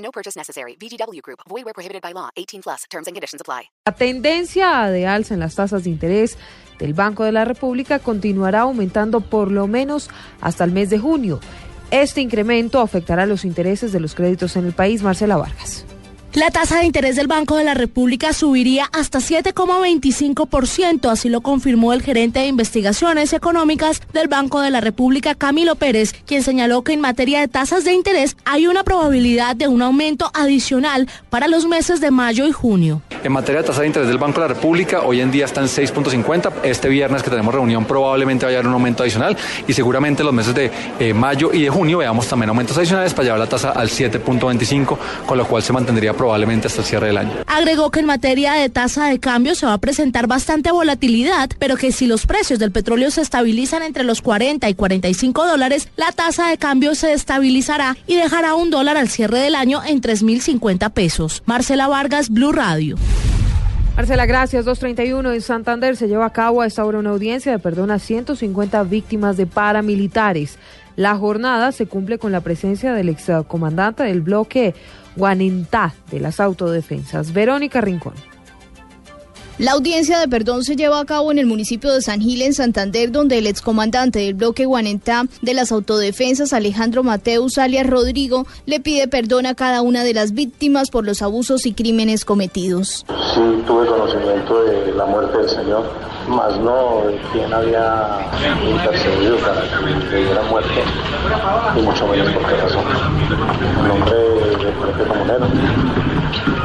No purchase necessary. VGW Group. Void where prohibited by law. 18 plus. Terms and conditions apply. La tendencia de alza en las tasas de interés del Banco de la República continuará aumentando por lo menos hasta el mes de junio. Este incremento afectará los intereses de los créditos en el país. Marcela Vargas. La tasa de interés del Banco de la República subiría hasta 7,25%, así lo confirmó el gerente de investigaciones económicas del Banco de la República, Camilo Pérez, quien señaló que en materia de tasas de interés hay una probabilidad de un aumento adicional para los meses de mayo y junio. En materia de tasa de interés del Banco de la República, hoy en día está en 6.50. Este viernes que tenemos reunión probablemente vaya a haber un aumento adicional y seguramente los meses de eh, mayo y de junio veamos también aumentos adicionales para llevar la tasa al 7.25, con lo cual se mantendría probablemente hasta el cierre del año. Agregó que en materia de tasa de cambio se va a presentar bastante volatilidad, pero que si los precios del petróleo se estabilizan entre los 40 y 45 dólares, la tasa de cambio se estabilizará y dejará un dólar al cierre del año en 3.050 pesos. Marcela Vargas, Blue Radio. Marcela, gracias. 231 en Santander se lleva a cabo a esta hora una audiencia de perdón a 150 víctimas de paramilitares. La jornada se cumple con la presencia del excomandante del bloque Guanentá de las autodefensas, Verónica Rincón. La audiencia de perdón se lleva a cabo en el municipio de San Gil, en Santander, donde el excomandante del bloque Guanentá de las autodefensas, Alejandro Mateus alias Rodrigo, le pide perdón a cada una de las víctimas por los abusos y crímenes cometidos. Sí, tuve conocimiento de la muerte del Señor, más no de quién había intercedido para que le diera muerte, y mucho menos por qué razón. En nombre del bloque comunero,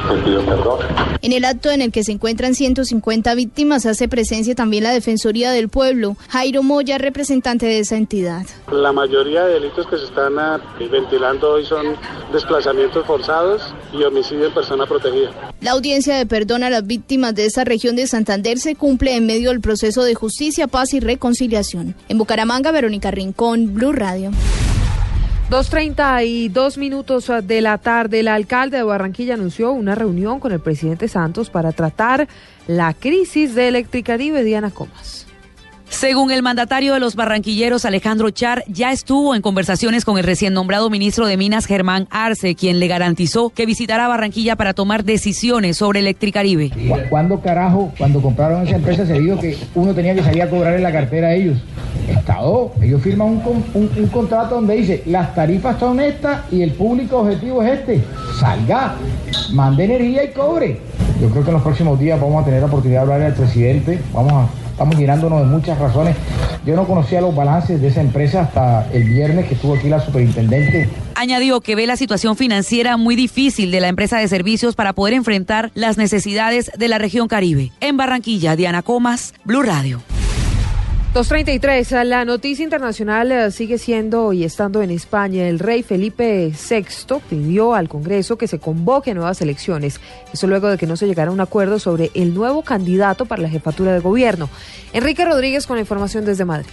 te pido perdón. En el acto en el que se encuentran 150 víctimas hace presencia también la Defensoría del Pueblo. Jairo Moya, representante de esa entidad. La mayoría de delitos que se están ah, ventilando hoy son desplazamientos forzados y homicidio en persona protegida. La audiencia de perdón a las víctimas de esta región de Santander se cumple en medio del proceso de justicia, paz y reconciliación. En Bucaramanga, Verónica Rincón, Blue Radio. 2.32 minutos de la tarde, el alcalde de Barranquilla anunció una reunión con el presidente Santos para tratar la crisis de Electricaribe. Diana Comas. Según el mandatario de los barranquilleros, Alejandro Char, ya estuvo en conversaciones con el recién nombrado ministro de Minas, Germán Arce, quien le garantizó que visitará Barranquilla para tomar decisiones sobre Electricaribe. ¿Cuándo carajo, cuando compraron esa empresa, se dijo que uno tenía que salir a cobrar en la cartera a ellos? Estado, ellos firman un, contrato donde dice, las tarifas son estas y el público objetivo es este. Salga, mande energía y cobre. Yo creo que en los próximos días vamos a tener la oportunidad de hablar al presidente, vamos a estamos llenándonos de muchas razones. Yo no conocía los balances de esa empresa hasta el viernes que estuvo aquí la superintendente. Añadió que ve la situación financiera muy difícil de la empresa de servicios para poder enfrentar las necesidades de la región Caribe. En Barranquilla, Diana Comas, Blue Radio. 233. La noticia internacional eh, sigue siendo y estando en España. El rey Felipe VI pidió al Congreso que se convoque nuevas elecciones. Eso luego de que no se llegara a un acuerdo sobre el nuevo candidato para la jefatura de gobierno. Enrique Rodríguez con la información desde Madrid.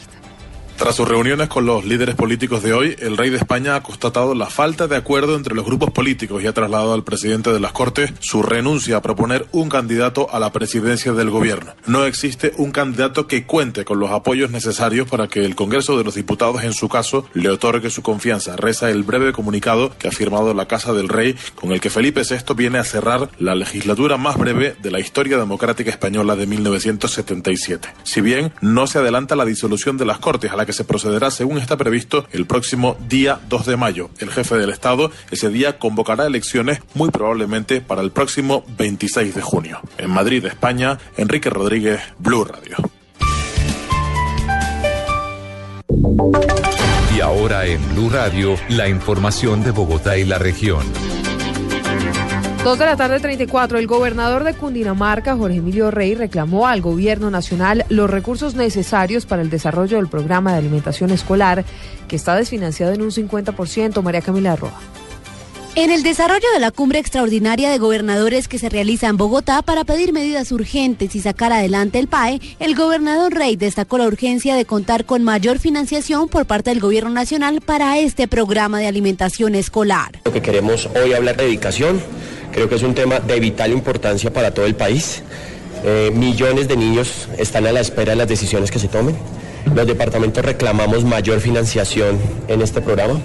Tras sus reuniones con los líderes políticos de hoy, el rey de España ha constatado la falta de acuerdo entre los grupos políticos y ha trasladado al presidente de las Cortes su renuncia a proponer un candidato a la presidencia del gobierno. No existe un candidato que cuente con los apoyos necesarios para que el Congreso de los Diputados, en su caso, le otorgue su confianza. Reza el breve comunicado que ha firmado la Casa del Rey, con el que Felipe VI viene a cerrar la legislatura más breve de la historia democrática española de 1977. Si bien no se adelanta la disolución de las Cortes, a la que se procederá según está previsto el próximo día 2 de mayo. El jefe del Estado ese día convocará elecciones muy probablemente para el próximo 26 de junio. En Madrid, España, Enrique Rodríguez, Blue Radio. Y ahora en Blue Radio, la información de Bogotá y la región. Dos de la tarde 34, el gobernador de Cundinamarca, Jorge Emilio Rey, reclamó al gobierno nacional los recursos necesarios para el desarrollo del programa de alimentación escolar, que está desfinanciado en un 50%. María Camila Roa. En el desarrollo de la cumbre extraordinaria de gobernadores que se realiza en Bogotá para pedir medidas urgentes y sacar adelante el PAE, el gobernador Rey destacó la urgencia de contar con mayor financiación por parte del gobierno nacional para este programa de alimentación escolar. Lo que queremos hoy hablar de dedicación, creo que es un tema de vital importancia para todo el país. Eh, millones de niños están a la espera de las decisiones que se tomen. Los departamentos reclamamos mayor financiación en este programa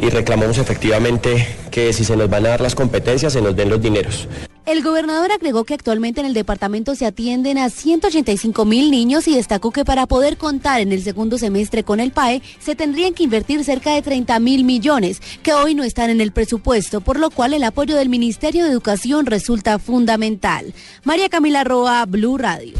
y reclamamos efectivamente que si se nos van a dar las competencias, se nos den los dineros. El gobernador agregó que actualmente en el departamento se atienden a 185 mil niños y destacó que para poder contar en el segundo semestre con el PAE se tendrían que invertir cerca de 30 mil millones, que hoy no están en el presupuesto, por lo cual el apoyo del Ministerio de Educación resulta fundamental. María Camila Roa, Blue Radio.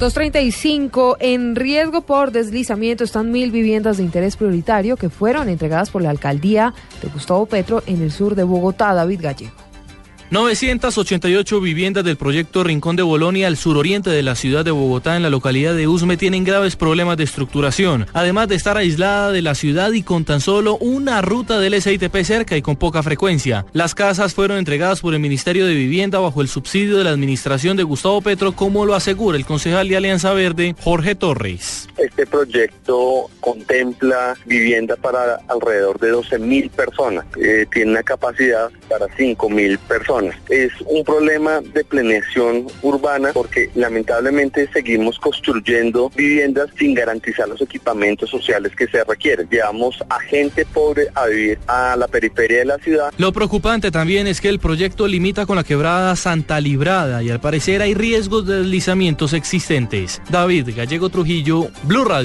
235 en riesgo por deslizamiento están mil viviendas de interés prioritario que fueron entregadas por la alcaldía de Gustavo Petro en el sur de Bogotá. David Gallego. 988 viviendas del proyecto Rincón de Bolonia al suroriente de la ciudad de Bogotá en la localidad de Usme tienen graves problemas de estructuración, además de estar aislada de la ciudad y con tan solo una ruta del SITP cerca y con poca frecuencia. Las casas fueron entregadas por el Ministerio de Vivienda bajo el subsidio de la administración de Gustavo Petro, como lo asegura el concejal de Alianza Verde, Jorge Torres. Este proyecto contempla vivienda para alrededor de 12 mil personas, eh, tiene una capacidad para 5 mil personas. Es un problema de planeación urbana porque lamentablemente seguimos construyendo viviendas sin garantizar los equipamientos sociales que se requieren. Llevamos a gente pobre a vivir a la periferia de la ciudad. Lo preocupante también es que el proyecto limita con la quebrada Santa Librada y al parecer hay riesgos de deslizamientos existentes. David Gallego Trujillo, Blue Radio.